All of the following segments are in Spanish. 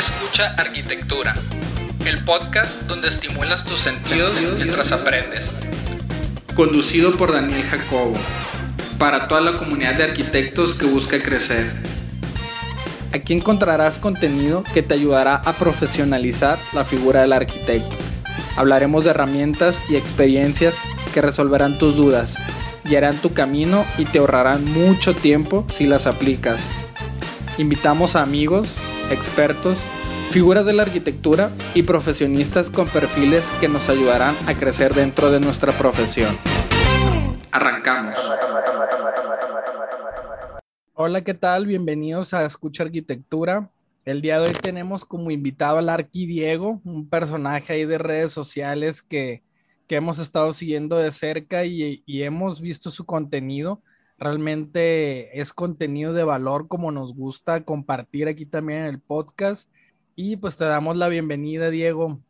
Escucha Arquitectura, el podcast donde estimulas tus sentidos mientras aprendes. Conducido por Daniel Jacobo, para toda la comunidad de arquitectos que busca crecer. Aquí encontrarás contenido que te ayudará a profesionalizar la figura del arquitecto. Hablaremos de herramientas y experiencias que resolverán tus dudas, guiarán tu camino y te ahorrarán mucho tiempo si las aplicas. Invitamos a amigos, expertos, figuras de la arquitectura y profesionistas con perfiles que nos ayudarán a crecer dentro de nuestra profesión. Arrancamos. Hola, ¿qué tal? Bienvenidos a Escucha Arquitectura. El día de hoy tenemos como invitado al Arqui Diego, un personaje ahí de redes sociales que, hemos estado siguiendo de cerca y, y hemos visto su contenido realmente es contenido de valor como nos gusta compartir aquí también en el podcast. Y pues te damos la bienvenida, Diego.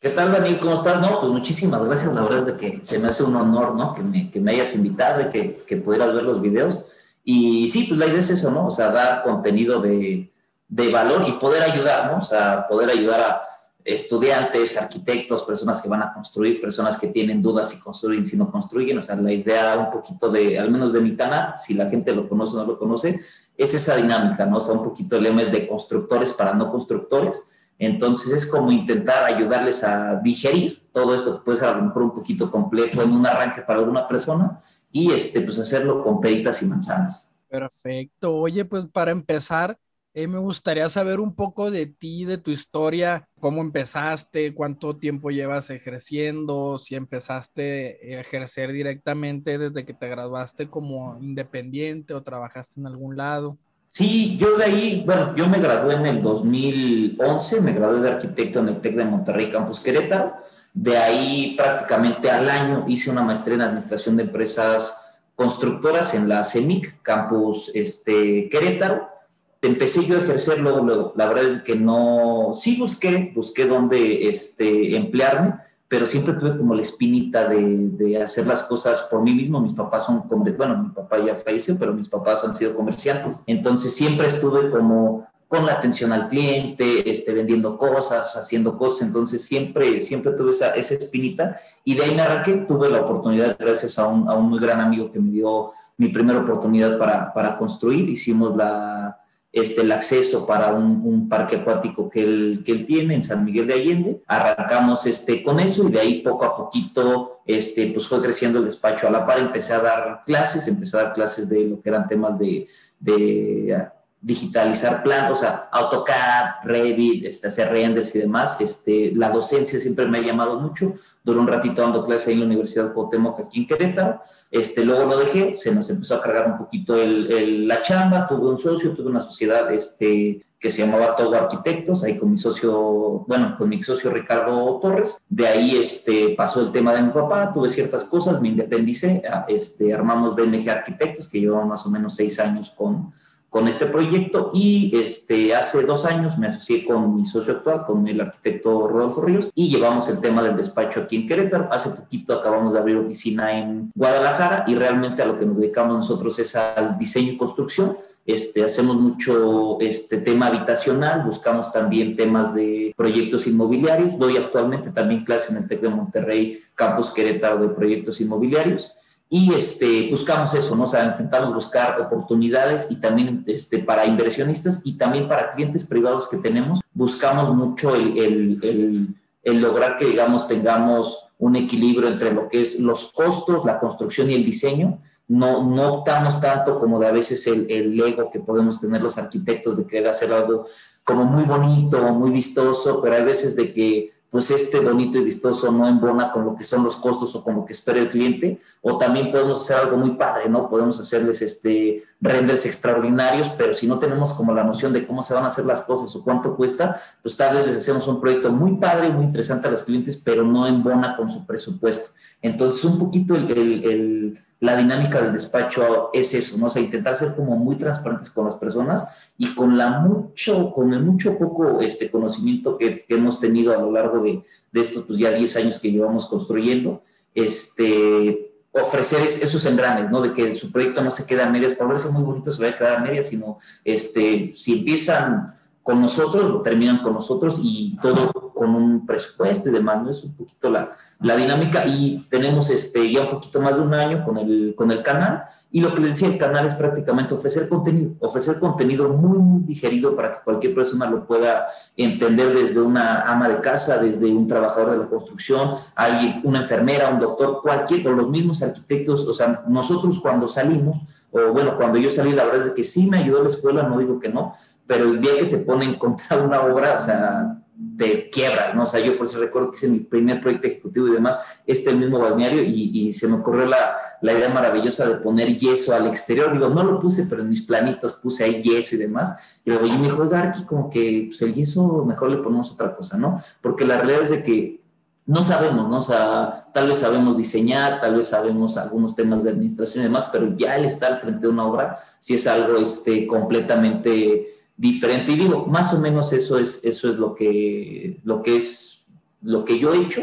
¿Qué tal, Daniel? ¿Cómo estás? No, pues muchísimas gracias. La verdad es de que se me hace un honor, ¿no? Que me, que me hayas invitado y que, que, pudieras ver los videos. Y sí, pues la idea es eso, ¿no? O sea, dar contenido de, de valor y poder ayudar, ¿no? O sea, poder ayudar a estudiantes, arquitectos, personas que van a construir, personas que tienen dudas si construyen, si no construyen. O sea, la idea un poquito de, al menos de mi canal, si la gente lo conoce o no lo conoce, es esa dinámica, ¿no? O sea, un poquito el lema es de constructores para no constructores. Entonces es como intentar ayudarles a digerir todo esto que puede ser a lo mejor un poquito complejo en un arranque para alguna persona y este, pues hacerlo con peritas y manzanas. Perfecto. Oye, pues para empezar, eh, me gustaría saber un poco de ti, de tu historia, cómo empezaste, cuánto tiempo llevas ejerciendo, si empezaste a ejercer directamente desde que te graduaste como independiente o trabajaste en algún lado. Sí, yo de ahí, bueno, yo me gradué en el 2011, me gradué de arquitecto en el TEC de Monterrey, Campus Querétaro. De ahí prácticamente al año hice una maestría en administración de empresas constructoras en la CEMIC, Campus este, Querétaro empecé yo a ejercer luego, luego. La verdad es que no, sí busqué, busqué dónde este, emplearme, pero siempre tuve como la espinita de, de, hacer las cosas por mí mismo. Mis papás son, bueno, mi papá ya falleció, pero mis papás han sido comerciantes. Entonces siempre estuve como con la atención al cliente, este, vendiendo cosas, haciendo cosas, entonces siempre, siempre tuve esa, esa espinita y de ahí me arranqué, tuve la oportunidad, gracias a un, a un muy gran amigo que me dio mi primera oportunidad para, para construir, hicimos la, este, el acceso para un, parque acuático que él, que él tiene en San Miguel de Allende. Arrancamos este, con eso y de ahí poco a poquito este, pues fue creciendo el despacho a la par. Empecé a dar clases, empecé a dar clases de lo que eran temas de, de digitalizar planos, o sea, AutoCAD, Revit, este, hacer renders y demás. Este, la docencia siempre me ha llamado mucho. Duró un ratito dando clase ahí en la Universidad Cuauhtémoc, aquí en Querétaro. Este, luego lo dejé, se nos empezó a cargar un poquito el, la chamba, tuve un socio, tuve una sociedad este, que se llamaba Todo Arquitectos, ahí con mi socio, bueno, con mi socio Ricardo Torres. De ahí este, pasó el tema de mi papá, tuve ciertas cosas, me independicé, este, armamos BNG Arquitectos, que llevaba más o menos seis años con con este proyecto y este, hace dos años me asocié con mi socio actual, con el arquitecto Rodolfo Ríos, y llevamos el tema del despacho aquí en Querétaro. Hace poquito acabamos de abrir oficina en Guadalajara y realmente a lo que nos dedicamos nosotros es al diseño y construcción. Este, hacemos mucho este tema habitacional, buscamos también temas de proyectos inmobiliarios. Doy actualmente también clase en el TEC de Monterrey, Campus Querétaro de proyectos inmobiliarios y este, buscamos eso, ¿no? O sea, intentamos buscar oportunidades y también este, para inversionistas y también para clientes privados que tenemos, buscamos mucho el, el, el, lograr que, digamos, tengamos un equilibrio entre lo que es los costos, la construcción y el diseño. No, no optamos tanto como de a veces el, el ego que podemos tener los arquitectos de querer hacer algo como muy bonito, muy vistoso, pero hay veces de que pues este bonito y vistoso no embona con lo que son los costos o con lo que espera el cliente, o también podemos hacer algo muy padre, ¿no? Podemos hacerles este renders extraordinarios, pero si no tenemos como la noción de cómo se van a hacer las cosas o cuánto cuesta, pues tal vez les hacemos un proyecto muy padre, muy interesante a los clientes, pero no embona con su presupuesto. Entonces, un poquito el la dinámica del despacho es eso, ¿no? O sea, intentar ser como muy transparentes con las personas y con la mucho, con el mucho poco este conocimiento que, hemos tenido a lo largo de, estos pues ya 10 años que llevamos construyendo, este, ofrecer esos engranes, ¿no? De que su proyecto no se queda a medias, por verse muy bonito se va a quedar a medias, sino este, si empiezan con nosotros, terminan con nosotros y todo con un presupuesto y demás, ¿no? Es un poquito la, la dinámica y tenemos este, ya un poquito más de un año con el, con el canal y lo que les decía, el canal es prácticamente ofrecer contenido, ofrecer contenido muy, muy digerido para que cualquier persona lo pueda entender desde una ama de casa, desde un trabajador de la construcción, alguien, una enfermera, un doctor, cualquier, o los mismos arquitectos, o sea, nosotros cuando salimos, o bueno, cuando yo salí, la verdad es que sí me ayudó la escuela, no digo que no, pero el día que te ponen contra una obra, o sea, te quiebras, ¿no? O sea, yo por eso recuerdo que hice mi primer proyecto ejecutivo y demás, este el mismo balneario, y, se me ocurrió la, la, idea maravillosa de poner yeso al exterior. Digo, no lo puse, pero en mis planitos puse ahí yeso y demás. Y luego yo me dijo, aquí como que pues, el yeso mejor le ponemos otra cosa, ¿no? Porque la realidad es de que no sabemos, ¿no? O sea, tal vez sabemos diseñar, tal vez sabemos algunos temas de administración y demás, pero ya el estar frente a una obra sí es algo este, completamente diferente. Y digo, más o menos eso es, eso es lo que, lo que es lo que yo he hecho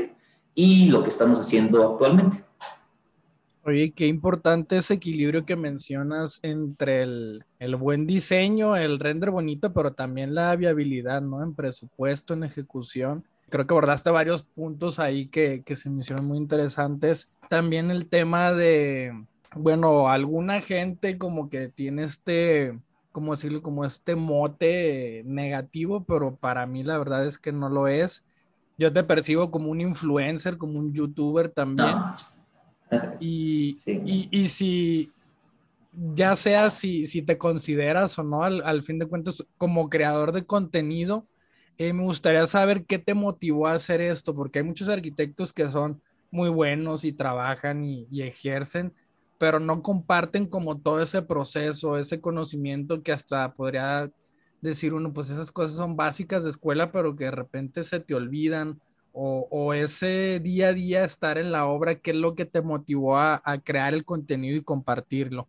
y lo que estamos haciendo actualmente. Oye, qué importante ese equilibrio que mencionas entre el, el, buen diseño, el render bonito, pero también la viabilidad, ¿no? En presupuesto, en ejecución. Creo que abordaste varios puntos ahí que, que se me hicieron muy interesantes. También el tema de, bueno, alguna gente como que tiene este, como decirlo, como este mote negativo, pero para mí la verdad es que no lo es. Yo te percibo como un influencer, como un youtuber también. Y, y, si, ya sea si, si te consideras o no, al, fin de cuentas, como creador de contenido, eh, me gustaría saber qué te motivó a hacer esto, porque hay muchos arquitectos que son muy buenos y trabajan y, y ejercen, pero no comparten como todo ese proceso, ese conocimiento que hasta podría decir uno, pues esas cosas son básicas de escuela, pero que de repente se te olvidan, o, ese día a día estar en la obra, ¿qué es lo que te motivó a, crear el contenido y compartirlo?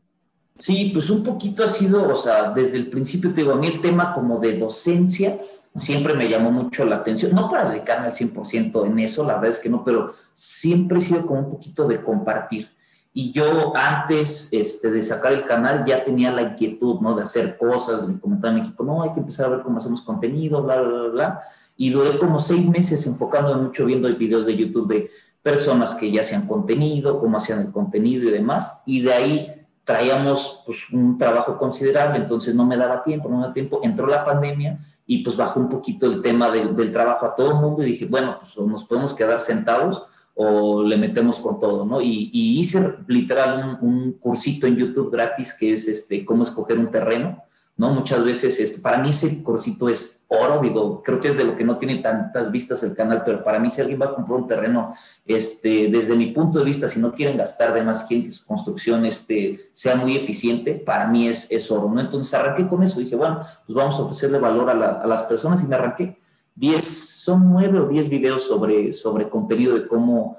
Sí, pues un poquito ha sido, o sea, desde el principio te digo, a mí el tema como de docencia siempre me llamó mucho la atención, no para dedicarme al 100% en eso, la verdad es que no, pero siempre he sido como un poquito de compartir. Y yo antes este, de sacar el canal ya tenía la inquietud, ¿no? De hacer cosas, de comentar a mi equipo, no, hay que empezar a ver cómo hacemos contenido, bla, bla, bla, bla. Y duré como seis meses enfocándome mucho viendo videos de YouTube de personas que ya hacían contenido, cómo hacían el contenido y demás. Y de ahí traíamos pues un trabajo considerable, entonces no me daba tiempo, no me daba tiempo. Entró la pandemia y pues bajó un poquito el tema del, del trabajo a todo el mundo y dije, bueno, pues nos podemos quedar sentados o le metemos con todo, ¿no? Y, hice literal un, cursito en YouTube gratis que es este, cómo escoger un terreno, ¿no? Muchas veces, este, para mí ese cursito es oro, digo, creo que es de lo que no tiene tantas vistas el canal, pero para mí si alguien va a comprar un terreno, este, desde mi punto de vista, si no quieren gastar de más, quieren que su construcción este, sea muy eficiente, para mí es, es oro, ¿no? Entonces arranqué con eso, dije, bueno, pues vamos a ofrecerle valor a, a las personas y me arranqué 10, son nueve o diez videos sobre, sobre contenido de cómo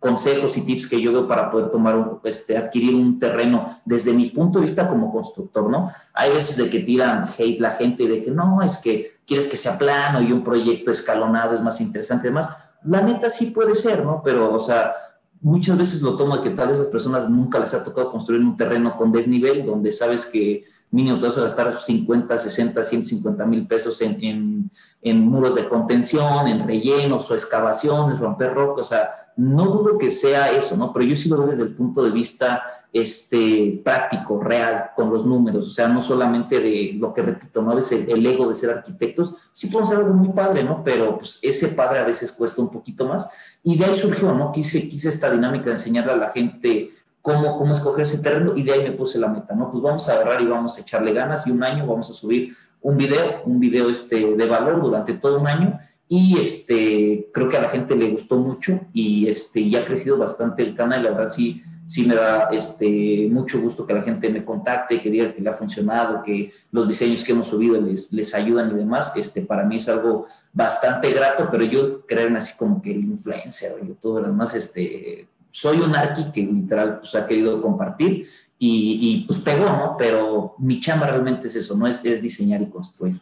consejos y tips que yo veo para poder tomar, este, adquirir un terreno desde mi punto de vista como constructor, ¿no? Hay veces de que tiran hate la gente de que no, es que quieres que sea plano y un proyecto escalonado es más interesante y demás. La neta sí puede ser, ¿no? Pero, o sea, muchas veces lo tomo de que tal vez esas personas nunca les ha tocado construir un terreno con desnivel, donde sabes que mínimo te vas a gastar 50, 60, 150 mil pesos en, en, muros de contención, en rellenos o excavaciones, romper rocas, o sea, no dudo que sea eso, ¿no? Pero yo sí lo veo desde el punto de vista este, práctico, real, con los números, o sea, no solamente de lo que repito, ¿no? Es el, ego de ser arquitectos, sí podemos ser algo muy padre, ¿no? Pero pues ese padre a veces cuesta un poquito más, y de ahí surgió, ¿no? Quise, quise esta dinámica de enseñarle a la gente cómo, cómo escoger ese terreno y de ahí me puse la meta, ¿no? Pues vamos a agarrar y vamos a echarle ganas y un año vamos a subir un video, un video este, de valor durante todo un año y este, creo que a la gente le gustó mucho y este, ya ha crecido bastante el canal, la verdad sí, sí me da este, mucho gusto que la gente me contacte, que diga que le ha funcionado, que los diseños que hemos subido les, les ayudan y demás, este, para mí es algo bastante grato, pero yo creerme así como que el influencer o todo lo demás, este, soy un arqui que literal pues, ha querido compartir y, y, pues pegó, ¿no? Pero mi chamba realmente es eso, ¿no? Es, es diseñar y construir.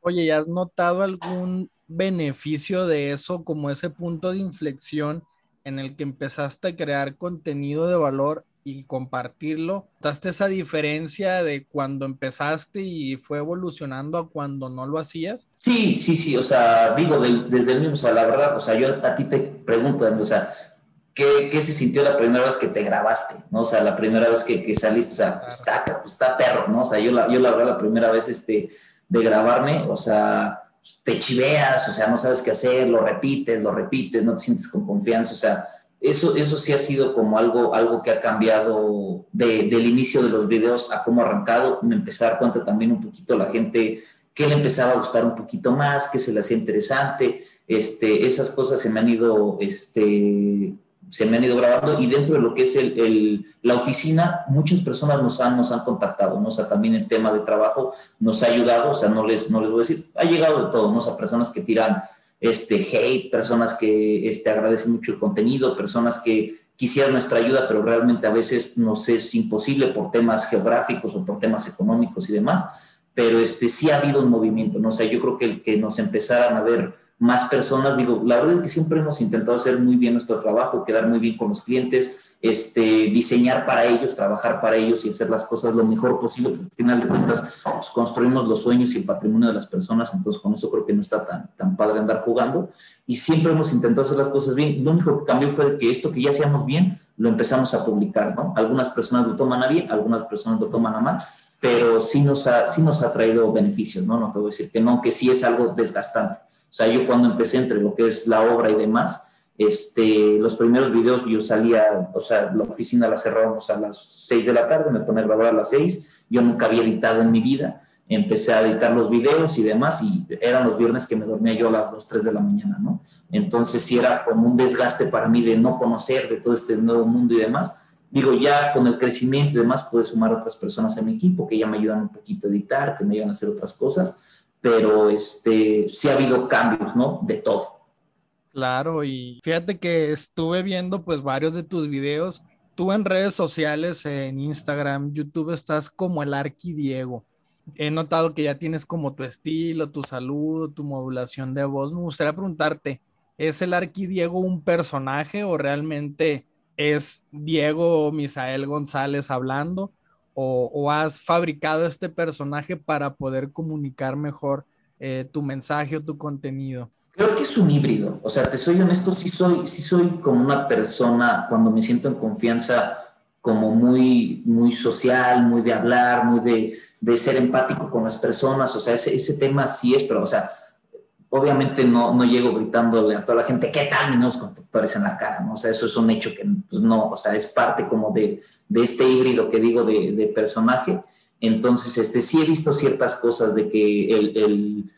Oye, ¿y has notado algún beneficio de eso como ese punto de inflexión en el que empezaste a crear contenido de valor y compartirlo. ¿Daste esa diferencia de cuando empezaste y fue evolucionando a cuando no lo hacías? Sí, sí, sí, o sea, digo, desde el mismo, o sea, la verdad, o sea, yo a ti te pregunto, o sea, ¿qué, ¿qué, se sintió la primera vez que te grabaste? ¿no? O sea, la primera vez que, que saliste, o sea, está, está perro, ¿no? O sea, yo la, yo la verdad, la primera vez este, de grabarme, o sea, te chiveas, o sea, no sabes qué hacer, lo repites, lo repites, no te sientes con confianza, o sea, eso, eso sí ha sido como algo, algo que ha cambiado del inicio de los videos a cómo ha arrancado. Me empecé a dar cuenta también un poquito la gente que le empezaba a gustar un poquito más, que se le hacía interesante. Este, esas cosas se me han ido, este, se me han ido grabando y dentro de lo que es el, la oficina, muchas personas nos han, nos han contactado, ¿no? Sea, también el tema de trabajo nos ha ayudado, o sea, no les, no les voy a decir, ha llegado de todo, ¿no? Sea, personas que tiran este, hate, personas que este, agradecen mucho el contenido, personas que quisieran nuestra ayuda, pero realmente a veces nos es imposible por temas geográficos o por temas económicos y demás. Pero este, sí ha habido un movimiento, ¿no? Sea, yo creo que el que nos empezaran a ver más personas, digo, la verdad es que siempre hemos intentado hacer muy bien nuestro trabajo, quedar muy bien con los clientes, este, diseñar para ellos, trabajar para ellos y hacer las cosas lo mejor posible, porque al final de cuentas pues, construimos los sueños y el patrimonio de las personas, entonces con eso creo que no está tan, tan padre andar jugando. Y siempre hemos intentado hacer las cosas bien. Lo único que cambió fue que esto que ya hacíamos bien, lo empezamos a publicar, ¿no? Algunas personas lo toman a bien, algunas personas lo toman a mal, pero sí nos ha, sí nos ha traído beneficios, ¿no? No te voy a decir que no, que sí es algo desgastante. O sea, yo cuando empecé entre lo que es la obra y demás, este, los primeros videos yo salía, o sea, la oficina la cerrábamos a las 6 de la tarde, me ponía a grabar a las 6, yo nunca había editado en mi vida, empecé a editar los videos y demás, y eran los viernes que me dormía yo a las 2, 3 de la mañana, ¿no? Entonces sí era como un desgaste para mí de no conocer de todo este nuevo mundo y demás. Digo, ya con el crecimiento y demás pude sumar otras personas a mi equipo que ya me ayudan un poquito a editar, que me ayudan a hacer otras cosas, pero este, sí ha habido cambios, ¿no? De todo. Claro, y fíjate que estuve viendo pues varios de tus videos. Tú en redes sociales, en Instagram, YouTube, estás como el Arqui Diego. He notado que ya tienes como tu estilo, tu saludo, tu modulación de voz. Me gustaría preguntarte, ¿es el Arqui Diego un personaje o realmente es Diego Misael González hablando? ¿O, has fabricado este personaje para poder comunicar mejor eh, tu mensaje o tu contenido? Creo que es un híbrido. O sea, te soy honesto, sí soy, sí soy como una persona cuando me siento en confianza, como muy, muy social, muy de hablar, muy de, de ser empático con las personas. O sea, ese, ese tema sí es, pero, o sea, obviamente no, no llego gritándole a toda la gente, ¿qué tal mis constructores en la cara? ¿no? O sea, eso es un hecho que, pues no, o sea, es parte como de, de este híbrido que digo de, de, personaje. Entonces, este, sí he visto ciertas cosas de que el,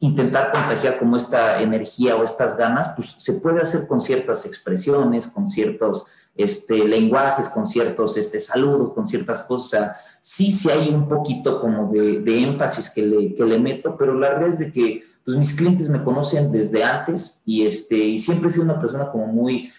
intentar contagiar como esta energía o estas ganas, pues se puede hacer con ciertas expresiones, con ciertos este, lenguajes, con ciertos este, saludos, con ciertas cosas. Sí, sí hay un poquito como de, de énfasis que le, que le meto, pero la es de que pues mis clientes me conocen desde antes y, este, y siempre he sido una persona como muy,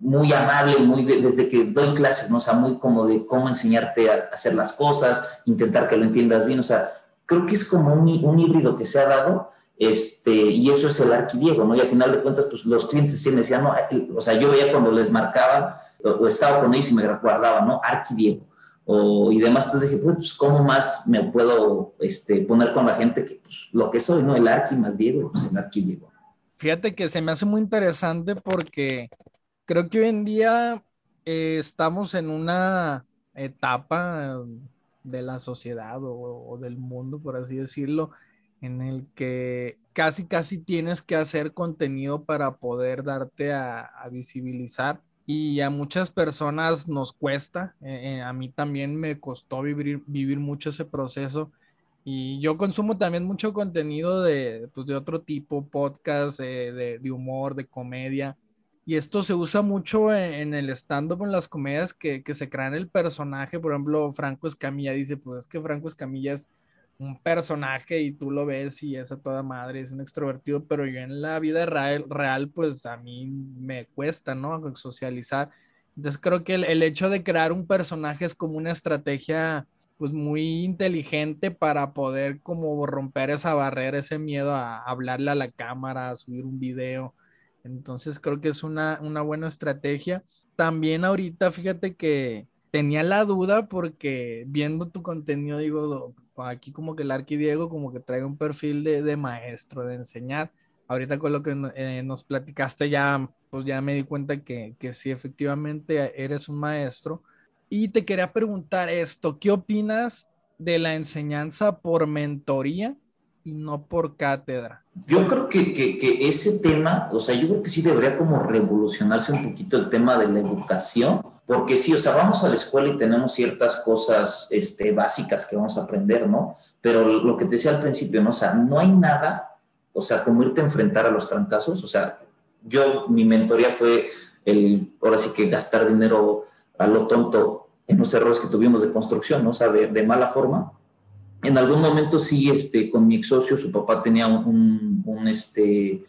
muy amable, muy desde que doy clases, ¿no? O sea, muy como de cómo enseñarte a hacer las cosas, intentar que lo entiendas bien, o sea, creo que es como un, híbrido que se ha dado, este, y eso es el arquidiego, ¿no? Y al final de cuentas, pues los clientes sí me decían, no, o sea, yo veía cuando les marcaban, o, estaba con ellos y me guardaba, ¿no? Arquidiego, o, y demás, entonces dije, pues, pues, ¿cómo más me puedo este, poner con la gente que, pues, lo que soy, ¿no? El arqui más Diego, pues el arquidiego. Fíjate que se me hace muy interesante porque creo que hoy en día eh, estamos en una etapa de la sociedad o, del mundo, por así decirlo, en el que casi, casi tienes que hacer contenido para poder darte a, visibilizar. Y a muchas personas nos cuesta, eh, eh, a mí también me costó vivir, vivir mucho ese proceso. Y yo consumo también mucho contenido de, pues, de otro tipo, podcast, eh, de, humor, de comedia y esto se usa mucho en, el stand-up, en las comedias que, que, se crean el personaje. Por ejemplo, Franco Escamilla dice, pues es que Franco Escamilla es un personaje y tú lo ves y es a toda madre, es un extrovertido, pero yo en la vida real, real pues a mí me cuesta, ¿no? Socializar. Entonces creo que el, el hecho de crear un personaje es como una estrategia pues muy inteligente para poder como romper esa barrera, ese miedo a hablarle a la cámara, a subir un video entonces creo que es una, buena estrategia. También ahorita, fíjate que tenía la duda porque viendo tu contenido, digo, aquí como que el arquidiego como que trae un perfil de, de maestro, de enseñar. Ahorita con lo que eh, nos platicaste ya, pues ya me di cuenta que, que sí, efectivamente eres un maestro. Y te quería preguntar esto, ¿qué opinas de la enseñanza por mentoría y no por cátedra? Yo creo que, que, ese tema, o sea, yo creo que sí debería como revolucionarse un poquito el tema de la educación, porque sí, o sea, vamos a la escuela y tenemos ciertas cosas este, básicas que vamos a aprender, ¿no? Pero lo que te decía al principio, ¿no? O sea, no hay nada, o sea, como irte a enfrentar a los trancazos, o sea, yo, mi mentoría fue el, ahora sí que gastar dinero a lo tonto en los errores que tuvimos de construcción, ¿no? O sea, de mala forma, en algún momento sí, este, con mi ex socio, su papá tenía un, un este,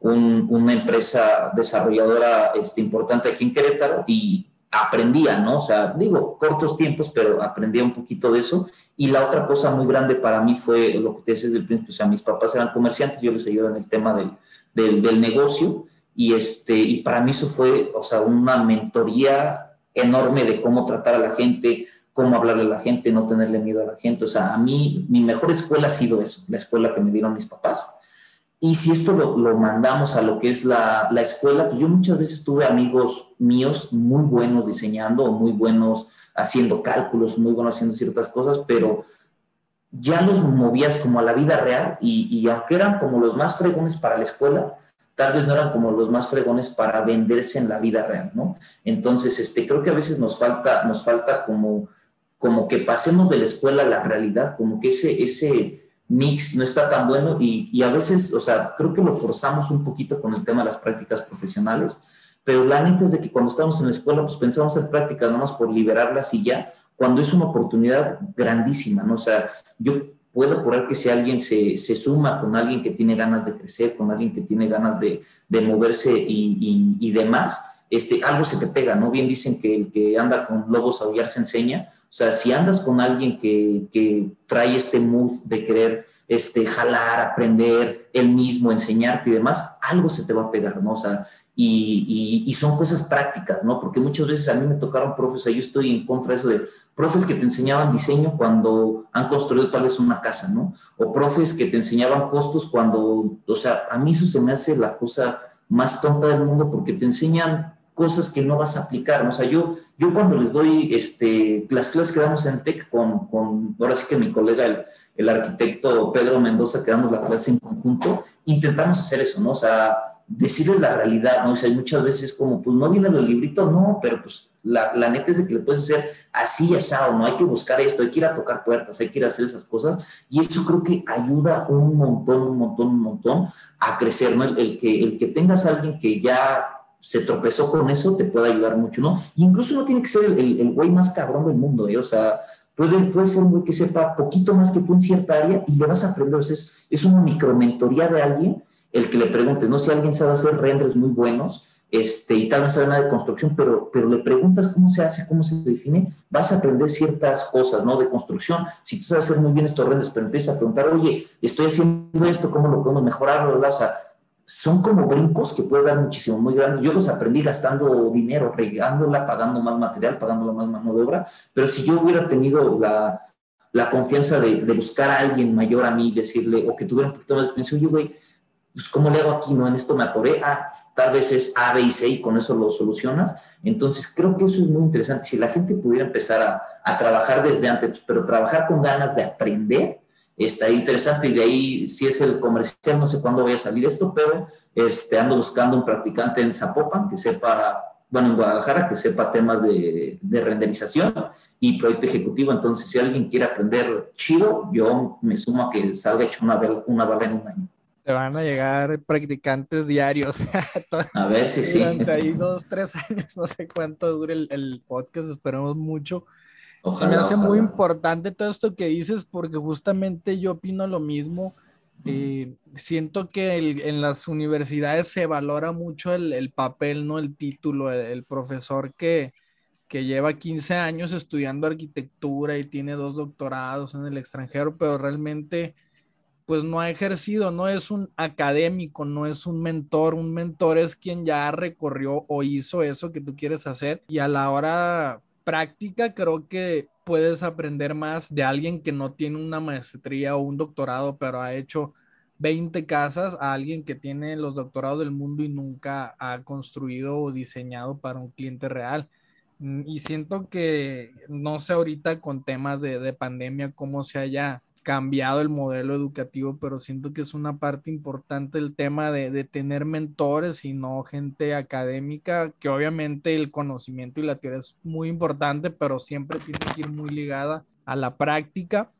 un, una empresa desarrolladora este, importante aquí en Querétaro y aprendía, ¿no? O sea, digo, cortos tiempos, pero aprendía un poquito de eso. Y la otra cosa muy grande para mí fue lo que te decía desde el principio, o sea, mis papás eran comerciantes, yo les ayudaba en el tema del, del, del negocio y, este, y para mí eso fue, o sea, una mentoría enorme de cómo tratar a la gente, cómo hablarle a la gente, no tenerle miedo a la gente. O sea, a mí, mi mejor escuela ha sido eso, la escuela que me dieron mis papás. Y si esto lo, lo mandamos a lo que es la, la, escuela, pues yo muchas veces tuve amigos míos muy buenos diseñando, muy buenos haciendo cálculos, muy buenos haciendo ciertas cosas, pero ya los movías como a la vida real y, y aunque eran como los más fregones para la escuela, tal vez no eran como los más fregones para venderse en la vida real, ¿no? Entonces, este, creo que a veces nos falta, nos falta como como que pasemos de la escuela a la realidad, como que ese, ese mix no está tan bueno y, y, a veces, o sea, creo que lo forzamos un poquito con el tema de las prácticas profesionales, pero la neta es de que cuando estamos en la escuela, pues pensamos en prácticas nomás por liberarlas y ya, cuando es una oportunidad grandísima, ¿no? O sea, yo puedo jurar que si alguien se, se suma con alguien que tiene ganas de crecer, con alguien que tiene ganas de, de moverse y, y, y demás, este, algo se te pega, ¿no? Bien dicen que el que anda con lobos a aullar se enseña. O sea, si andas con alguien que, que trae este mood de querer este, jalar, aprender, él mismo, enseñarte y demás, algo se te va a pegar, ¿no? O sea, y, y, y, son cosas prácticas, ¿no? Porque muchas veces a mí me tocaron profes, yo estoy en contra de eso de profes que te enseñaban diseño cuando han construido tal vez una casa, ¿no? O profes que te enseñaban costos cuando, o sea, a mí eso se me hace la cosa más tonta del mundo porque te enseñan cosas que no vas a aplicar. O sea, yo, yo cuando les doy este, las clases que damos en el TEC con, con ahora sí que mi colega, el, el, arquitecto Pedro Mendoza, que damos la clase en conjunto, intentamos hacer eso, ¿no? O sea, decirles la realidad, ¿no? O sea, muchas veces como, pues no viene el librito, no, pero pues la, la, neta es de que le puedes hacer así, asado, no hay que buscar esto, hay que ir a tocar puertas, hay que ir a hacer esas cosas, y eso creo que ayuda un montón, un montón, un montón a crecer, ¿no? El, el que, el que tengas a alguien que ya se tropezó con eso, te puede ayudar mucho, ¿no? incluso no tiene que ser el, el, güey más cabrón del mundo, ¿eh? O sea, puede, puede ser un güey que sepa poquito más que tú en cierta área y le vas a aprender. O sea, es, es una micromentoría de alguien el que le preguntes, ¿no? Si alguien sabe hacer renders muy buenos, este, y tal no sabe nada de construcción, pero, pero le preguntas cómo se hace, cómo se define, vas a aprender ciertas cosas, ¿no? De construcción. Si tú sabes hacer muy bien estos renders, pero empiezas a preguntar, oye, estoy haciendo esto, ¿cómo lo podemos mejorar? O sea, son como brincos que puedes dar muchísimo, muy grandes. Yo los aprendí gastando dinero, regándola, pagando más material, pagando más mano de obra, pero si yo hubiera tenido la, la confianza de, de, buscar a alguien mayor a mí, decirle, o que tuviera un poquito más de experiencia, oye, güey, pues ¿cómo le hago aquí? No, en esto me atoré, ah, tal vez es A, B y C y con eso lo solucionas. Entonces, creo que eso es muy interesante. Si la gente pudiera empezar a, a trabajar desde antes, pero trabajar con ganas de aprender, estaría interesante y de ahí, si es el comercial, no sé cuándo vaya a salir esto, pero este, ando buscando un practicante en Zapopan que sepa, bueno, en Guadalajara, que sepa temas de, de renderización y proyecto ejecutivo. Entonces, si alguien quiere aprender chido, yo me sumo a que salga hecho una, una bala en un año. Te van a llegar practicantes diarios. a ver si sí. Durante ahí dos, tres años, no sé cuánto dure el, el podcast, esperemos mucho Ojalá, Se me hace ojalá. muy importante todo esto que dices porque justamente yo opino lo mismo. Eh, siento que el, en las universidades se valora mucho el, el papel, no el título, el, el, profesor que, que lleva 15 años estudiando arquitectura y tiene dos doctorados en el extranjero, pero realmente pues no ha ejercido, no es un académico, no es un mentor, un mentor es quien ya recorrió o hizo eso que tú quieres hacer y a la hora práctica creo que puedes aprender más de alguien que no tiene una maestría o un doctorado, pero ha hecho 20 casas a alguien que tiene los doctorados del mundo y nunca ha construido o diseñado para un cliente real. Mm, y siento que, no sé ahorita con temas de, de pandemia, cómo se haya cambiado el modelo educativo, pero siento que es una parte importante el tema de, de, tener mentores y no gente académica, que obviamente el conocimiento y la teoría es muy importante, pero siempre tiene que ir muy ligada a la práctica.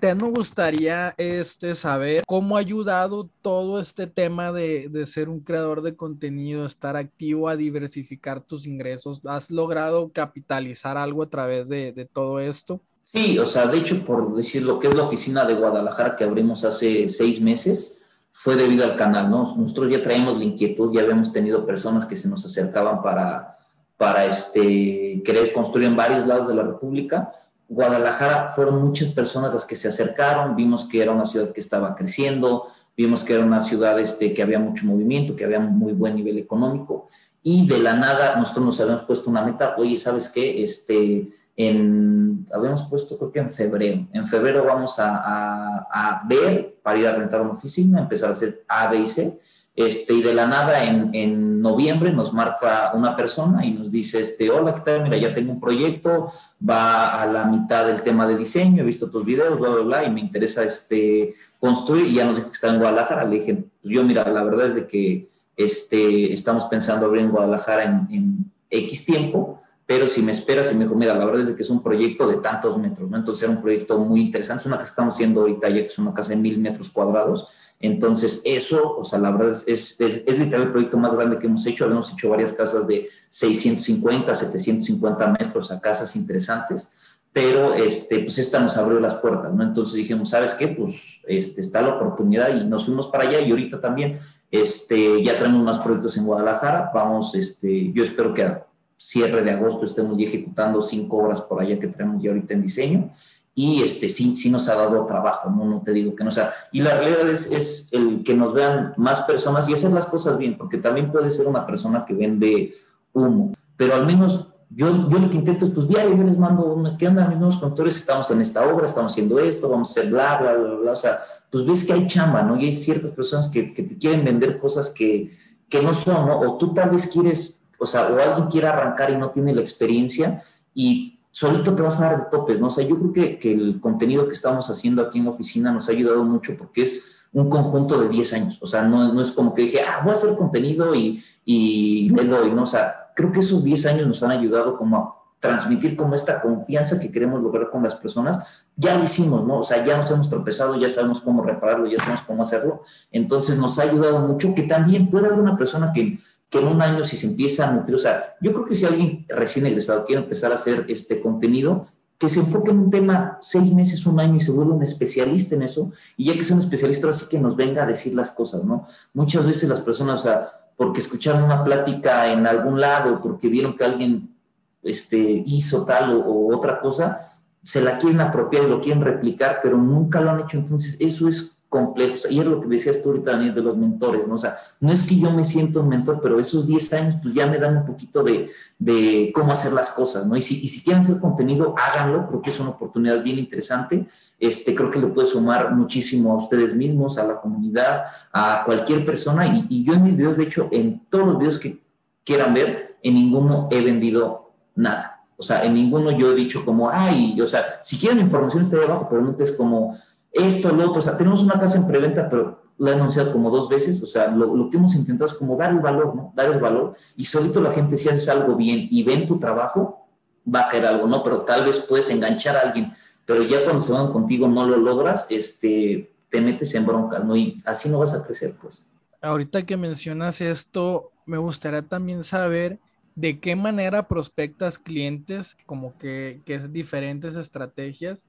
Te me gustaría este, saber cómo ha ayudado todo este tema de, de, ser un creador de contenido, estar activo a diversificar tus ingresos. ¿Has logrado capitalizar algo a través de, de todo esto? Sí, o sea, de hecho, por decir lo que es la oficina de Guadalajara que abrimos hace seis meses, fue debido al canal, ¿no? Nosotros ya traíamos la inquietud, ya habíamos tenido personas que se nos acercaban para, para este, querer construir en varios lados de la República. Guadalajara fueron muchas personas las que se acercaron, vimos que era una ciudad que estaba creciendo, vimos que era una ciudad este, que había mucho movimiento, que había muy buen nivel económico, y de la nada nosotros nos habíamos puesto una meta, oye, ¿sabes qué? Este, en, habíamos puesto creo que en febrero, en febrero vamos a, a, a, ver para ir a rentar una oficina, empezar a hacer A, B y C, este, y de la nada en, en, noviembre nos marca una persona y nos dice, este, hola, ¿qué tal? Mira, ya tengo un proyecto, va a la mitad del tema de diseño, he visto tus videos, bla, bla, bla, y me interesa este, construir, y ya nos dijo que está en Guadalajara, le dije, pues yo mira, la verdad es de que este, estamos pensando abrir en Guadalajara en, en X tiempo, pero si me esperas y me dijo, mira, la verdad es que es un proyecto de tantos metros, ¿no? Entonces era un proyecto muy interesante, es una casa que estamos haciendo ahorita ya que es una casa de mil metros cuadrados, entonces eso, o sea, la verdad es, es, es, es literal el proyecto más grande que hemos hecho, habíamos hecho varias casas de 650, 750 metros a casas interesantes, pero este, pues esta nos abrió las puertas, ¿no? Entonces dijimos, ¿sabes qué? Pues este, está la oportunidad y nos fuimos para allá y ahorita también este, ya tenemos más proyectos en Guadalajara, vamos, este, yo espero que cierre de agosto estemos ya ejecutando cinco obras por allá que tenemos ya ahorita en diseño y este sí, sí nos ha dado trabajo, no, no te digo que no o sea, y la realidad es, es el que nos vean más personas y hacer las cosas bien, porque también puede ser una persona que vende humo, pero al menos yo, yo lo que intento es, pues diario yo les mando, una, ¿qué onda mis nuevos contadores? Estamos en esta obra, estamos haciendo esto, vamos a hacer bla, bla, bla, bla, o sea, pues ves que hay chamba, ¿no? Y hay ciertas personas que, que te quieren vender cosas que, que no son, ¿no? O tú tal vez quieres o sea, o alguien quiere arrancar y no tiene la experiencia y solito te vas a dar de topes, ¿no? O sea, yo creo que, que el contenido que estamos haciendo aquí en la oficina nos ha ayudado mucho porque es un conjunto de 10 años, o sea, no, no es como que dije, ah, voy a hacer contenido y, y le doy, ¿no? O sea, creo que esos 10 años nos han ayudado como a transmitir como esta confianza que queremos lograr con las personas, ya lo hicimos, ¿no? O sea, ya nos hemos tropezado, ya sabemos cómo repararlo, ya sabemos cómo hacerlo, entonces nos ha ayudado mucho que también pueda haber una persona que que en un año si se empieza a nutrir, o sea, yo creo que si alguien recién egresado quiere empezar a hacer este contenido, que se enfoque en un tema seis meses, un año y se vuelva un especialista en eso, y ya que sea un especialista, así que nos venga a decir las cosas, ¿no? Muchas veces las personas, o sea, porque escucharon una plática en algún lado, porque vieron que alguien este, hizo tal o, o otra cosa, se la quieren apropiar y lo quieren replicar, pero nunca lo han hecho, entonces eso es complejos. Y es lo que decías tú ahorita, Daniel, de los mentores, ¿no? O sea, no es que yo me siento un mentor, pero esos 10 años, pues ya me dan un poquito de, de cómo hacer las cosas, ¿no? Y si, y si quieren hacer contenido, háganlo, creo que es una oportunidad bien interesante. Este, creo que le puede sumar muchísimo a ustedes mismos, a la comunidad, a cualquier persona. Y, y yo en mis videos, de hecho, en todos los videos que quieran ver, en ninguno he vendido nada. O sea, en ninguno yo he dicho como, ay, o sea, si quieren información está ahí abajo, pero como, esto, lo otro, o sea, tenemos una casa en preventa, pero la he anunciado como dos veces, o sea, lo, que hemos intentado es como dar el valor, ¿no? Dar el valor y solito la gente, si haces algo bien y ven tu trabajo, va a caer algo, ¿no? Pero tal vez puedes enganchar a alguien, pero ya cuando se van contigo no lo logras, este, te metes en broncas, ¿no? Y así no vas a crecer, pues. Ahorita que mencionas esto, me gustaría también saber de qué manera prospectas clientes, como que, que es diferentes estrategias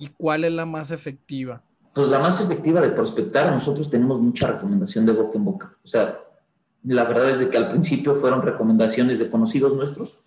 ¿Y cuál es la más efectiva? Pues la más efectiva de prospectar, nosotros tenemos mucha recomendación de boca en boca. O sea, la verdad es de que al principio fueron recomendaciones de conocidos nuestros,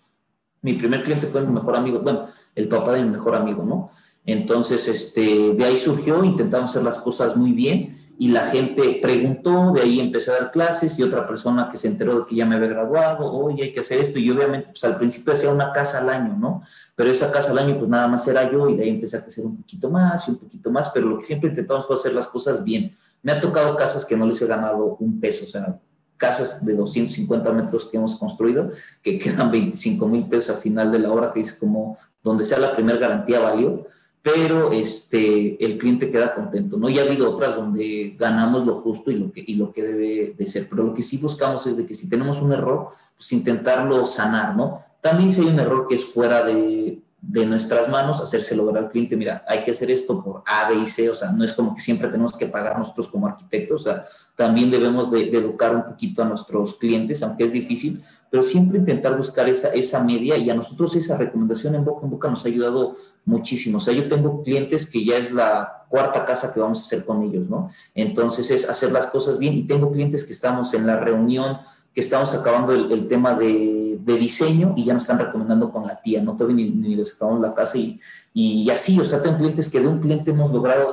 Mi primer cliente fue mi mejor amigo, bueno, el papá de mi mejor amigo, ¿no? Entonces, este, de ahí surgió, intentamos hacer las cosas muy bien y la gente preguntó, de ahí empecé a dar clases y otra persona que se enteró de que ya me había graduado, oye, hay que hacer esto y obviamente pues al principio hacía una casa al año, ¿no? Pero esa casa al año pues nada más era yo y de ahí empecé a crecer un poquito más y un poquito más, pero lo que siempre intentamos fue hacer las cosas bien. Me ha tocado casas que no les he ganado un peso, o sea, casas de 250 metros que hemos construido, que quedan 25 mil pesos a final de la hora, que es como donde sea la primera garantía valió, pero este, el cliente queda contento, ¿no? Ya ha habido otras donde ganamos lo justo y lo que, y lo que debe de ser, pero lo que sí buscamos es de que si tenemos un error, pues intentarlo sanar, ¿no? También si hay un error que es fuera de, de nuestras manos, hacérselo ver al cliente, mira, hay que hacer esto por A, B y C, o sea, no es como que siempre tenemos que pagar nosotros como arquitectos, también debemos de, educar un poquito a nuestros clientes, aunque es difícil, pero siempre intentar buscar esa, esa media y a nosotros esa recomendación en boca en boca nos ha ayudado muchísimo, o sea, yo tengo clientes que ya es la cuarta casa que vamos a hacer con ellos, ¿no? Entonces es hacer las cosas bien y tengo clientes que estamos en la reunión que estamos acabando el, tema de, diseño y ya nos están recomendando con la tía, no todavía ni, ni les acabamos la casa y, y así, o sea, tengo clientes que de un cliente hemos logrado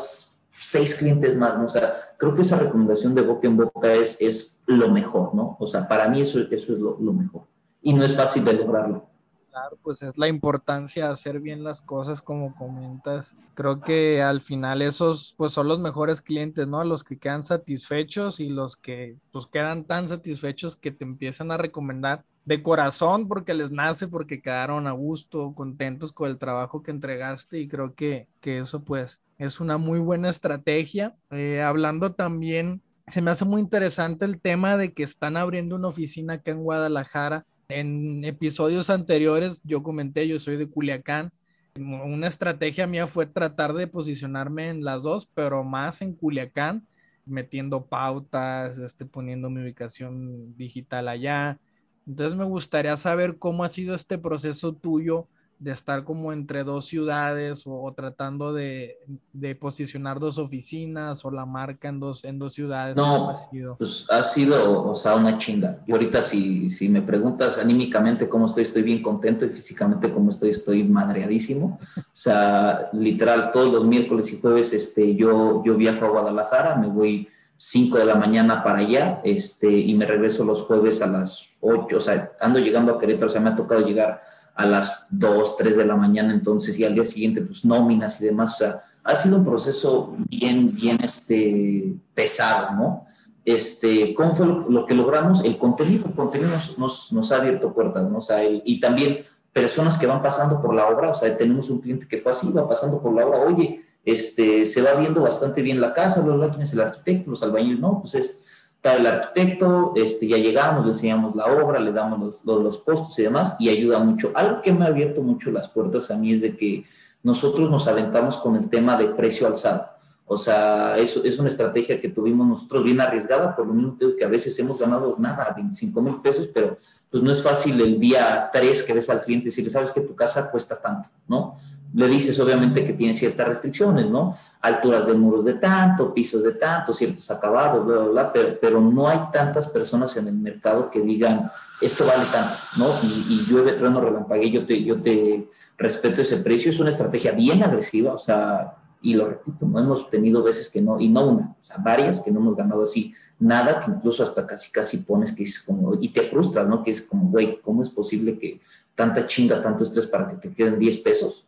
seis clientes más, ¿no? O sea, creo que esa recomendación de boca en boca es, es lo mejor, ¿no? O sea, para mí eso, eso es lo, lo mejor y no es fácil de lograrlo. Claro, pues es la importancia de hacer bien las cosas como comentas. Creo que al final esos pues son los mejores clientes, ¿no? Los que quedan satisfechos y los que pues quedan tan satisfechos que te empiezan a recomendar de corazón porque les nace, porque quedaron a gusto, contentos con el trabajo que entregaste y creo que, que eso pues es una muy buena estrategia. Eh, hablando también, se me hace muy interesante el tema de que están abriendo una oficina acá en Guadalajara en episodios anteriores yo comenté, yo soy de Culiacán. Una estrategia mía fue tratar de posicionarme en las dos, pero más en Culiacán, metiendo pautas, este, poniendo mi ubicación digital allá. Entonces me gustaría saber cómo ha sido este proceso tuyo de estar como entre dos ciudades o, tratando de, de, posicionar dos oficinas o la marca en dos, en dos ciudades? No, ha sido? pues ha sido, o sea, una chinga. Y ahorita si, si me preguntas anímicamente cómo estoy, estoy bien contento y físicamente cómo estoy, estoy madreadísimo. O sea, literal, todos los miércoles y jueves este, yo, yo viajo a Guadalajara, me voy 5 de la mañana para allá este, y me regreso los jueves a las 8, o sea, ando llegando a Querétaro, o sea, me ha tocado llegar a las 2, 3 de la mañana, entonces, y al día siguiente, pues nóminas y demás, o sea, ha sido un proceso bien, bien este, pesado, ¿no? Este, ¿Cómo fue lo, que logramos? El contenido, el contenido nos, nos, ha abierto puertas, ¿no? O sea, y también personas que van pasando por la obra, o sea, tenemos un cliente que fue así, va pasando por la obra, oye, este, se va viendo bastante bien la casa, ¿quién es el arquitecto? Los albañiles, no, pues es está el arquitecto, este, ya llegamos, le enseñamos la obra, le damos los, los, los, costos y demás, y ayuda mucho. Algo que me ha abierto mucho las puertas a mí es de que nosotros nos aventamos con el tema de precio alzado. O sea, eso es una estrategia que tuvimos nosotros bien arriesgada, por lo mismo que a veces hemos ganado nada, 25 mil pesos, pero pues no es fácil el día 3 que ves al cliente y decirle, sabes que tu casa cuesta tanto, ¿no? Le dices obviamente que tiene ciertas restricciones, ¿no? Alturas de muros de tanto, pisos de tanto, ciertos acabados, bla, bla, bla, pero, pero no hay tantas personas en el mercado que digan, esto vale tanto, ¿no? Y, llueve, trueno, relampague, yo te, yo te respeto ese precio, es una estrategia bien agresiva, o sea, y lo repito, no hemos tenido veces que no, y no una, o sea, varias que no hemos ganado así, nada que incluso hasta casi, casi pones que es como, y te frustras, ¿no? Que es como, güey, ¿cómo es posible que tanta chinga, tanto estrés para que te queden 10 pesos?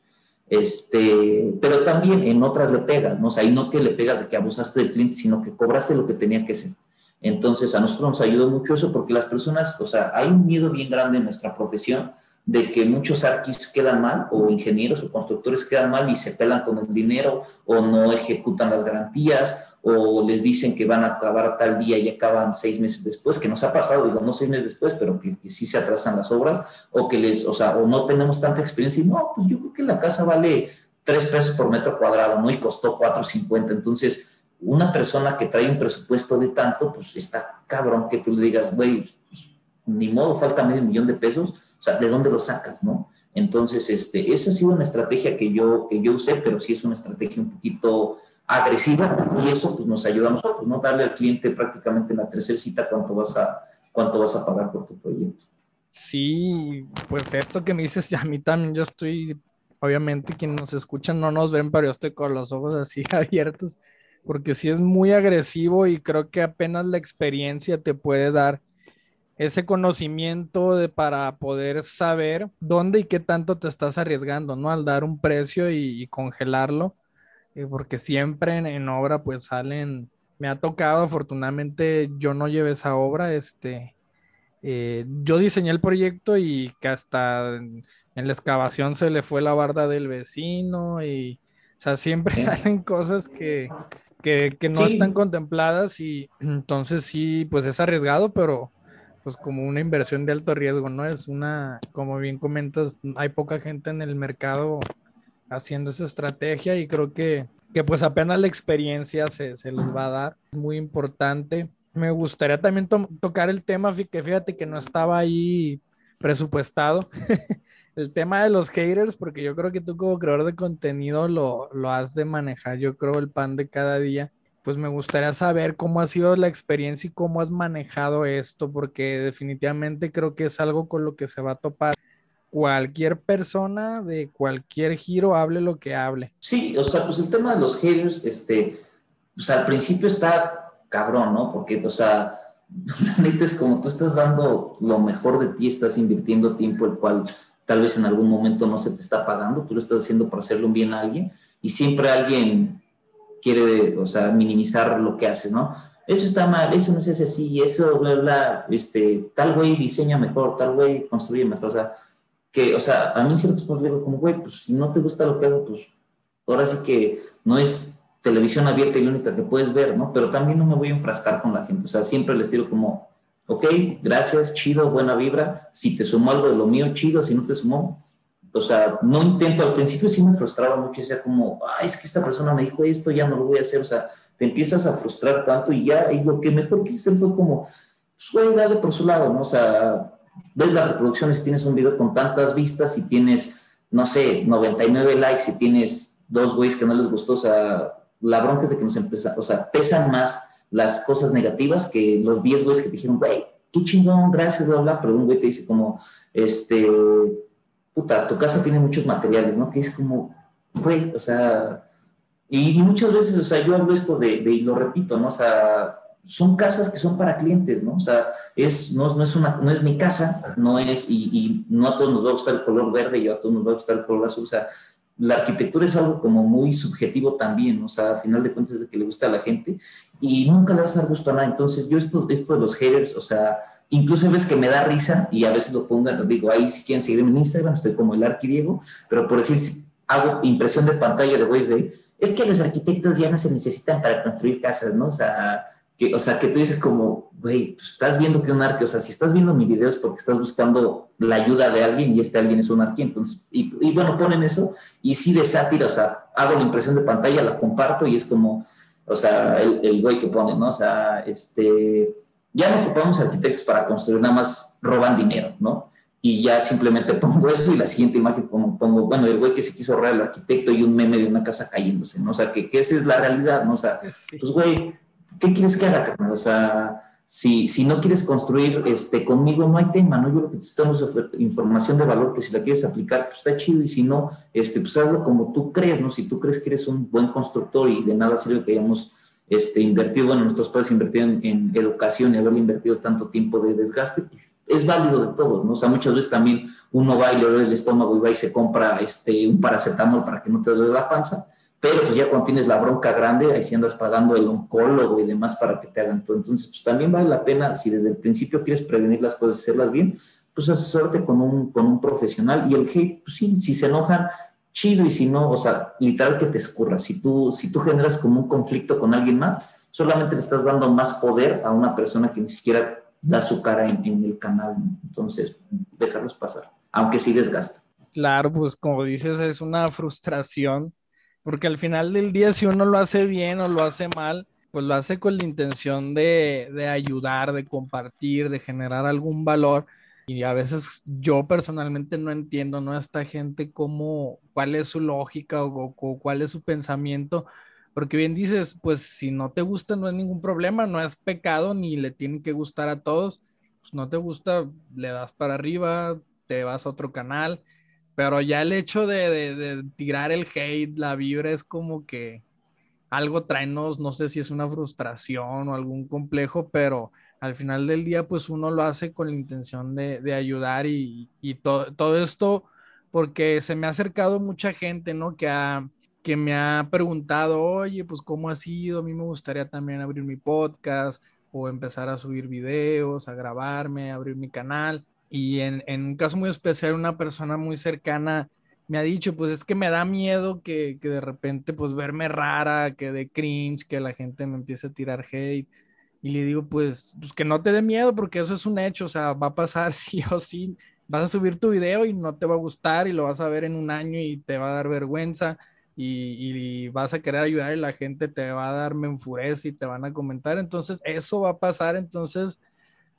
Este, pero también en otras le pegas, ¿no? O sea, no que le pegas de que abusaste del cliente, sino que cobraste lo que tenía que ser. Entonces, a nosotros nos ayudó mucho eso porque las personas, o sea, hay un miedo bien grande en nuestra profesión de que muchos arquis quedan mal o ingenieros o constructores quedan mal y se pelan con el dinero o no ejecutan las garantías o les dicen que van a acabar tal día y acaban seis meses después, que nos ha pasado, digo, no seis meses después, pero que, que, sí se atrasan las obras o que les, o sea, o no tenemos tanta experiencia y no, pues yo creo que la casa vale tres pesos por metro cuadrado, ¿no? Y costó cuatro cincuenta, entonces una persona que trae un presupuesto de tanto, pues está cabrón que tú le digas, güey, pues, ni modo, falta medio millón de pesos, o sea, ¿de dónde lo sacas, no? Entonces, este, esa ha sido una estrategia que yo, que yo usé, pero sí es una estrategia un poquito agresiva y eso pues nos ayuda a nosotros, ¿no? Darle al cliente prácticamente en la tercera cita cuánto vas a, cuánto vas a pagar por tu proyecto. Sí, pues esto que me dices, ya a mí también, yo estoy, obviamente quienes nos escuchan no nos ven, pero yo estoy con los ojos así abiertos, porque sí es muy agresivo y creo que apenas la experiencia te puede dar ese conocimiento de, para poder saber dónde y qué tanto te estás arriesgando, ¿no? Al dar un precio y, congelarlo, eh, porque siempre en, obra pues salen, me ha tocado, afortunadamente yo no llevé esa obra, este, eh, yo diseñé el proyecto y que hasta en, la excavación se le fue la barda del vecino y, o sea, siempre salen cosas que, que, no están contempladas y entonces sí, pues es arriesgado, pero pues como una inversión de alto riesgo, ¿no? Es una, como bien comentas, hay poca gente en el mercado haciendo esa estrategia y creo que, que pues apenas la experiencia se, se les va a dar. Muy importante. Me gustaría también tocar el tema que fíjate que no estaba ahí presupuestado. el tema de los haters, porque yo creo que tú como creador de contenido lo, lo has de manejar, yo creo, el pan de cada día pues me gustaría saber cómo ha sido la experiencia y cómo has manejado esto, porque definitivamente creo que es algo con lo que se va a topar cualquier persona de cualquier giro, hable lo que hable. Sí, o sea, pues el tema de los haters, este, pues al principio está cabrón, ¿no? Porque, o sea, la neta es como tú estás dando lo mejor de ti, estás invirtiendo tiempo, el cual tal vez en algún momento no se te está pagando, tú lo estás haciendo para hacerle un bien a alguien, y siempre alguien quiere, o sea, minimizar lo que hace, ¿no? Eso está mal, eso no es así, eso, bla, bla, este, tal güey diseña mejor, tal güey construye mejor, o sea, que, o sea, a mí ciertos puntos digo como, güey, pues si no te gusta lo que hago, pues ahora sí que no es televisión abierta y única que puedes ver, ¿no? Pero también no me voy a enfrascar con la gente, o sea, siempre les tiro como, ok, gracias, chido, buena vibra, si te sumó algo de lo mío, chido, si no te sumó, o sea, no intento, al principio sí me frustraba mucho, decía como, ay, es que esta persona me dijo esto, ya no lo voy a hacer, o sea, te empiezas a frustrar tanto y ya, y lo que mejor quise hacer fue como, pues, güey, dale por su lado, ¿no? O sea, ves las reproducciones tienes un video con tantas vistas y tienes, no sé, 99 likes y tienes dos güeyes que no les gustó, o sea, la bronca es de que nos empieza, o sea, pesan más las cosas negativas que los 10 güeyes que te dijeron, güey, qué chingón, gracias, bla, bla, pero un güey te dice como, este puta, tu casa tiene muchos materiales, ¿no? Que es como, güey, o sea, y, muchas veces, o sea, yo hablo esto de, y lo repito, ¿no? O sea, son casas que son para clientes, ¿no? O sea, es, no, no es, una, no es mi casa, no es, y, y, no a todos nos va a gustar el color verde y a todos nos va a gustar el color azul, o sea, la arquitectura es algo como muy subjetivo también, o sea, a final de cuentas es de que le gusta a la gente y nunca le vas a dar gusto a nada. Entonces, yo esto, esto de los haters, o sea, incluso ves que me da risa y a veces lo pongan, digo, ahí si quieren seguirme en Instagram, estoy como el arquidiego, pero por decir, hago impresión de pantalla de güeyes de, es que los arquitectos ya no se necesitan para construir casas, ¿no? O sea, que, o sea, que tú dices como, güey, pues estás viendo que un arque, o sea, si estás viendo mi video es porque estás buscando la ayuda de alguien y este alguien es un arque, entonces, y, y bueno, ponen eso, y sí de sátira, o sea, hago la impresión de pantalla, la comparto y es como, o sea, el, güey que pone, ¿no? O sea, este, ya no ocupamos arquitectos para construir, nada más roban dinero, ¿no? Y ya simplemente pongo eso y la siguiente imagen pongo, pongo bueno, el güey que se quiso robar el arquitecto y un meme de una casa cayéndose, ¿no? O sea, que, que esa es la realidad, ¿no? O sea, pues güey, ¿qué quieres que haga, carnal? O sea, si, si no quieres construir este, conmigo, no hay tema, ¿no? Yo lo que necesitamos es información de valor que si la quieres aplicar, pues está chido y si no, este, pues hazlo como tú crees, ¿no? Si tú crees que eres un buen constructor y de nada sirve que hayamos este, invertido, bueno, nuestros padres invertieron en, educación y haberle invertido tanto tiempo de desgaste, pues es válido de todos, ¿no? O sea, muchas veces también uno va y le duele el estómago y va y se compra este, un paracetamol para que no te duele la panza, pero pues ya cuando tienes la bronca grande, ahí sí andas pagando el oncólogo y demás para que te hagan. Entonces, pues también vale la pena, si desde el principio quieres prevenir las cosas, hacerlas bien, pues asesorarte con un, con un profesional. Y el hate, pues sí, si se enojan, chido, y si no, o sea, literal que te escurra. Si tú, si tú generas como un conflicto con alguien más, solamente le estás dando más poder a una persona que ni siquiera da su cara en, en el canal. Entonces, déjalos pasar, aunque sí desgasta. Claro, pues como dices, es una frustración porque al final del día, si uno lo hace bien o lo hace mal, pues lo hace con la intención de, de ayudar, de compartir, de generar algún valor. Y a veces yo personalmente no entiendo, ¿no? Esta gente cómo, cuál es su lógica o, cuál es su pensamiento. Porque bien dices, pues si no te gusta no es ningún problema, no es pecado ni le tiene que gustar a todos. pues, no te gusta, le das para arriba, te vas a otro canal, pero ya el hecho de, tirar el hate, la vibra es como que algo traenos, no sé si es una frustración o algún complejo, pero al final del día, pues uno lo hace con la intención de, ayudar y, todo esto, porque se me ha acercado mucha gente, ¿no? Que, que me ha preguntado, oye, pues cómo ha sido, a mí me gustaría también abrir mi podcast o empezar a subir videos, a grabarme, abrir mi canal. Y en, un caso muy especial, una persona muy cercana me ha dicho, pues es que me da miedo que, de repente pues verme rara, que de cringe, que la gente me empiece a tirar hate. Y le digo, pues, pues que no te dé miedo porque eso es un hecho, o sea, va a pasar sí o sí. Vas a subir tu video y no te va a gustar y lo vas a ver en un año y te va a dar vergüenza y, vas a querer ayudar y la gente te va a dar me enfurece y te van a comentar. Entonces, eso va a pasar. Entonces,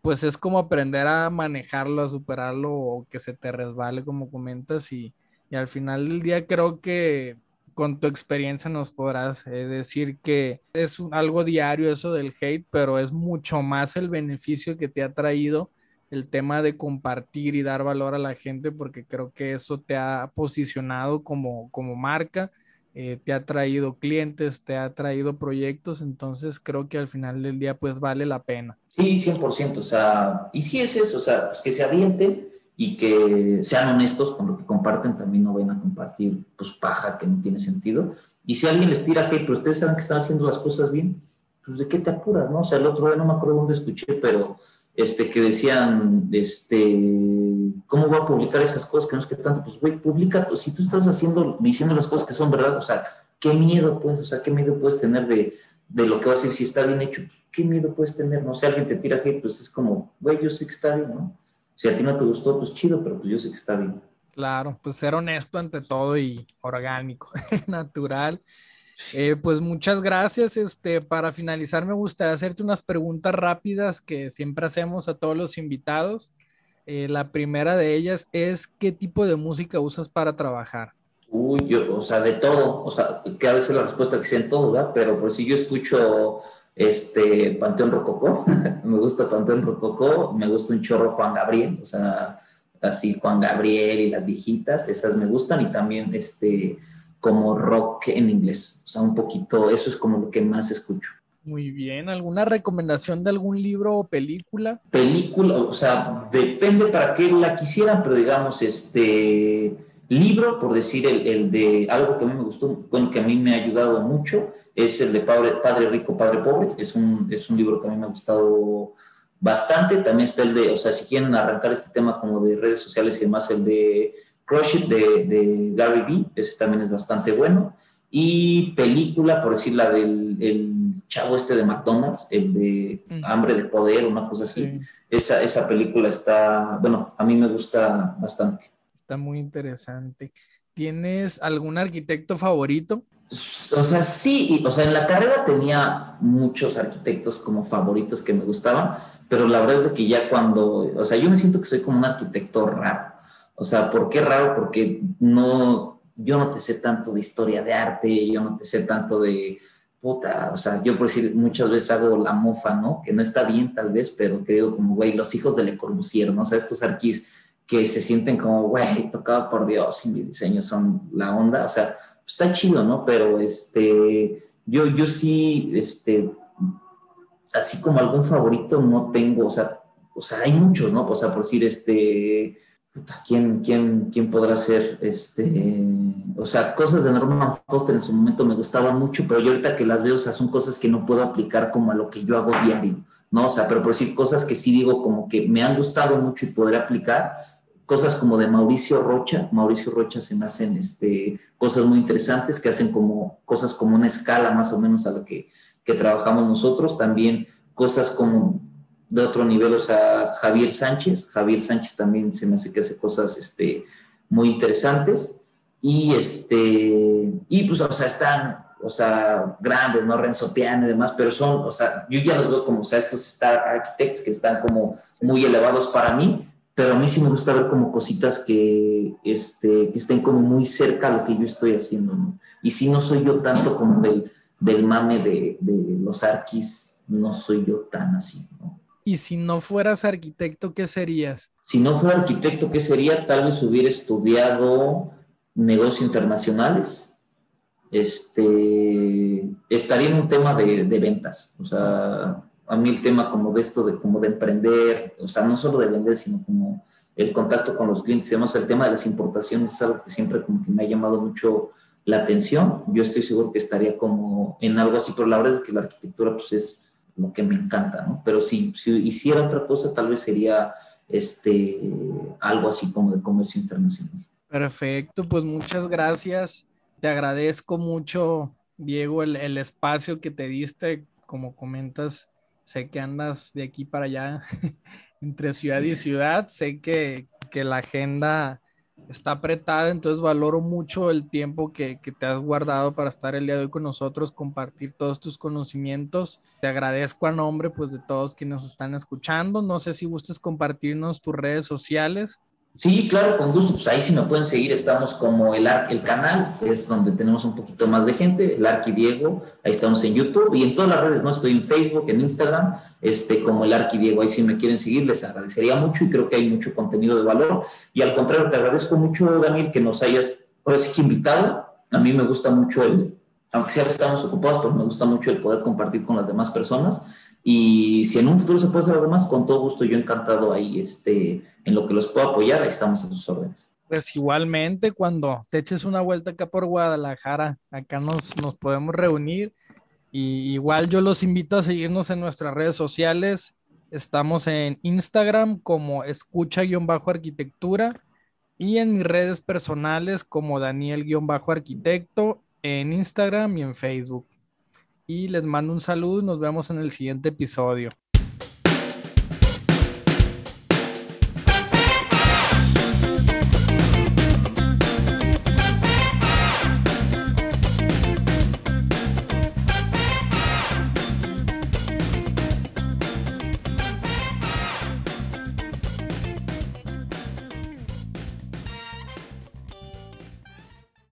pues es como aprender a manejarlo, a superarlo o que se te resbale, como comentas. Y, al final del día creo que con tu experiencia nos podrás eh, decir que es algo diario eso del hate, pero es mucho más el beneficio que te ha traído el tema de compartir y dar valor a la gente, porque creo que eso te ha posicionado como, como marca, eh, te ha traído clientes, te ha traído proyectos, entonces creo que al final del día pues vale la pena. Sí, 100%, o sea, y sí es eso, o sea, pues que se avienten y que sean honestos con lo que comparten, también no vayan a compartir pues paja que no tiene sentido. Y si alguien les tira hate, pero ustedes saben que están haciendo las cosas bien, pues de qué te apuras, ¿no? O sea, el otro día no me acuerdo dónde escuché, pero este, que decían, este, ¿cómo voy a publicar esas cosas que no es que tanto? Pues, güey, publica, si tú estás haciendo, diciendo las cosas que son verdad, o sea, ¿qué miedo, pues, o sea, qué miedo puedes tener de, de lo que vas a decir si está bien hecho? ¿qué miedo puedes tener? No sé, alguien te tira hate, pues es como, güey, yo sé que está bien, ¿no? Si a ti no te gustó, pues chido, pero pues yo sé que está bien. Claro, pues ser honesto ante todo y orgánico, natural. Eh, pues muchas gracias. Este, para finalizar, me gustaría hacerte unas preguntas rápidas que siempre hacemos a todos los invitados. Eh, la primera de ellas es, ¿qué tipo de música usas para trabajar? Uy, yo, o sea, de todo, o sea, que a veces la respuesta que sea en todo, ¿verdad? Pero por si yo escucho este Panteón Rococó, me gusta Panteón Rococó, me gusta un chorro Juan Gabriel, o sea, así Juan Gabriel y las viejitas, esas me gustan, y también este como rock en inglés, o sea, un poquito, eso es como lo que más escucho. Muy bien, ¿alguna recomendación de algún libro o película? Película, o sea, depende para qué la quisieran, pero digamos, este Libro, por decir el, de algo que a mí me gustó, bueno, que a mí me ha ayudado mucho, es el de Padre, Padre Rico, Padre Pobre. Es un, es un libro que a mí me ha gustado bastante. También está el de, o sea, si quieren arrancar este tema como de redes sociales y demás, el de Crush It de, de Gary Vee, ese también es bastante bueno. Y película, por decir la del el chavo este de McDonald's, el de mm. Hambre de Poder, una cosa así. Esa, esa película está, bueno, a mí me gusta bastante está muy interesante. ¿Tienes algún arquitecto favorito? O sea, sí, o sea, en la carrera tenía muchos arquitectos como favoritos que me gustaban, pero la verdad es que ya cuando, o sea, yo me siento que soy como un arquitecto raro. O sea, ¿por qué raro? Porque no, yo no te sé tanto de historia de arte, yo no te sé tanto de, puta, o sea, yo por decir, muchas veces hago la mofa, ¿no? Que no está bien tal vez, pero digo como, güey, los hijos de Le Corbusier, ¿no? O sea, estos arquis que se sienten como, güey, tocado por Dios y mis diseños son la onda, o sea, está chido, ¿no? Pero este, yo, yo sí, este, así como algún favorito no tengo, o sea, o sea, hay muchos, ¿no? O sea, por decir, este, ¿quién, quién, quién podrá ser? Este, o sea, cosas de Norman Foster en su momento me gustaban mucho, pero yo ahorita que las veo, o sea, son cosas que no puedo aplicar como a lo que yo hago diario, ¿no? O sea, pero por decir cosas que sí digo como que me han gustado mucho y podré aplicar, cosas como de Mauricio Rocha. Mauricio Rocha se me hacen este, cosas muy interesantes que hacen como cosas como una escala más o menos a la que, que trabajamos nosotros. También cosas como de otro nivel, o sea, Javier Sánchez. Javier Sánchez también se me hace que hace cosas este, muy interesantes. Y este, y pues, o sea, están, o sea, grandes, ¿no? Renzo Piano y demás, pero son, o sea, yo ya los veo como, o sea, estos Star Architects que están como muy elevados para mí, pero a mí sí me gusta ver como cositas que, este, que estén como muy cerca a lo que yo estoy haciendo, ¿no? Y si no soy yo tanto como del, del mame de, de los arquis, no soy yo tan así, ¿no? Y si no fueras arquitecto, ¿qué serías? Si no fuera arquitecto, ¿qué sería? Tal vez hubiera estudiado negocios internacionales. Este, estaría en un tema de, ventas. O sea, a mí el tema como de esto, de como de emprender, o sea, no solo de vender, sino como el contacto con los clientes, digamos, el tema de las importaciones es algo que siempre como que me ha llamado mucho la atención. Yo estoy seguro que estaría como en algo así, pero la verdad es que la arquitectura pues es lo que me encanta, ¿no? Pero si, si hiciera otra cosa, tal vez sería este, algo así como de comercio internacional. Perfecto, pues muchas gracias. Te agradezco mucho, Diego, el, el espacio que te diste, como comentas, sé que andas de aquí para allá entre ciudad y ciudad, sé que, que, la agenda está apretada, entonces valoro mucho el tiempo que, que, te has guardado para estar el día de hoy con nosotros, compartir todos tus conocimientos. Te agradezco a nombre pues de todos quienes nos están escuchando. No sé si gustes compartirnos tus redes sociales. Sí, claro, con gusto. Pues ahí si me pueden seguir, estamos como el, el canal, es donde tenemos un poquito más de gente, el Arqui Diego, ahí estamos en YouTube y en todas las redes, ¿no? Estoy en Facebook, en Instagram, este, como el Arqui Diego, ahí si me quieren seguir, les agradecería mucho y creo que hay mucho contenido de valor. Y al contrario, te agradezco mucho, Daniel, que nos hayas, ahora sí invitado. A mí me gusta mucho el, aunque sea estamos ocupados, pero me gusta mucho el poder compartir con las demás personas y si en un futuro se puede hacer algo más, con todo gusto, yo encantado ahí, este, en lo que los puedo apoyar, ahí estamos a sus órdenes. Pues igualmente, cuando te eches una vuelta acá por Guadalajara, acá nos, nos podemos reunir. Y igual yo los invito a seguirnos en nuestras redes sociales. Estamos en Instagram como escucha-arquitectura y en mis redes personales como Daniel-arquitecto en Instagram y en Facebook y les mando un saludo y nos vemos en el siguiente episodio.